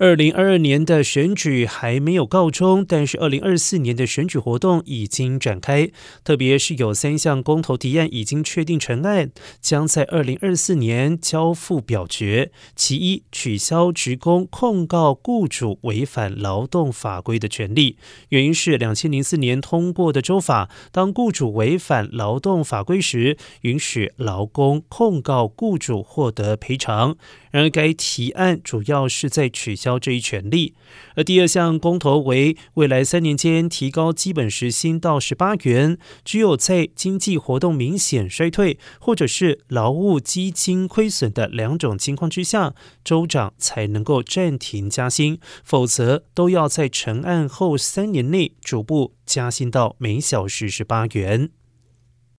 二零二二年的选举还没有告终，但是二零二四年的选举活动已经展开。特别是有三项公投提案已经确定成案，将在二零二四年交付表决。其一，取消职工控告雇主违反劳动法规的权利，原因是两千零四年通过的州法，当雇主违反劳动法规时，允许劳工控告雇主获得赔偿。然而，该提案主要是在取消这一权利。而第二项公投为未来三年间提高基本时薪到十八元，只有在经济活动明显衰退或者是劳务基金亏损的两种情况之下，州长才能够暂停加薪，否则都要在成案后三年内逐步加薪到每小时十八元。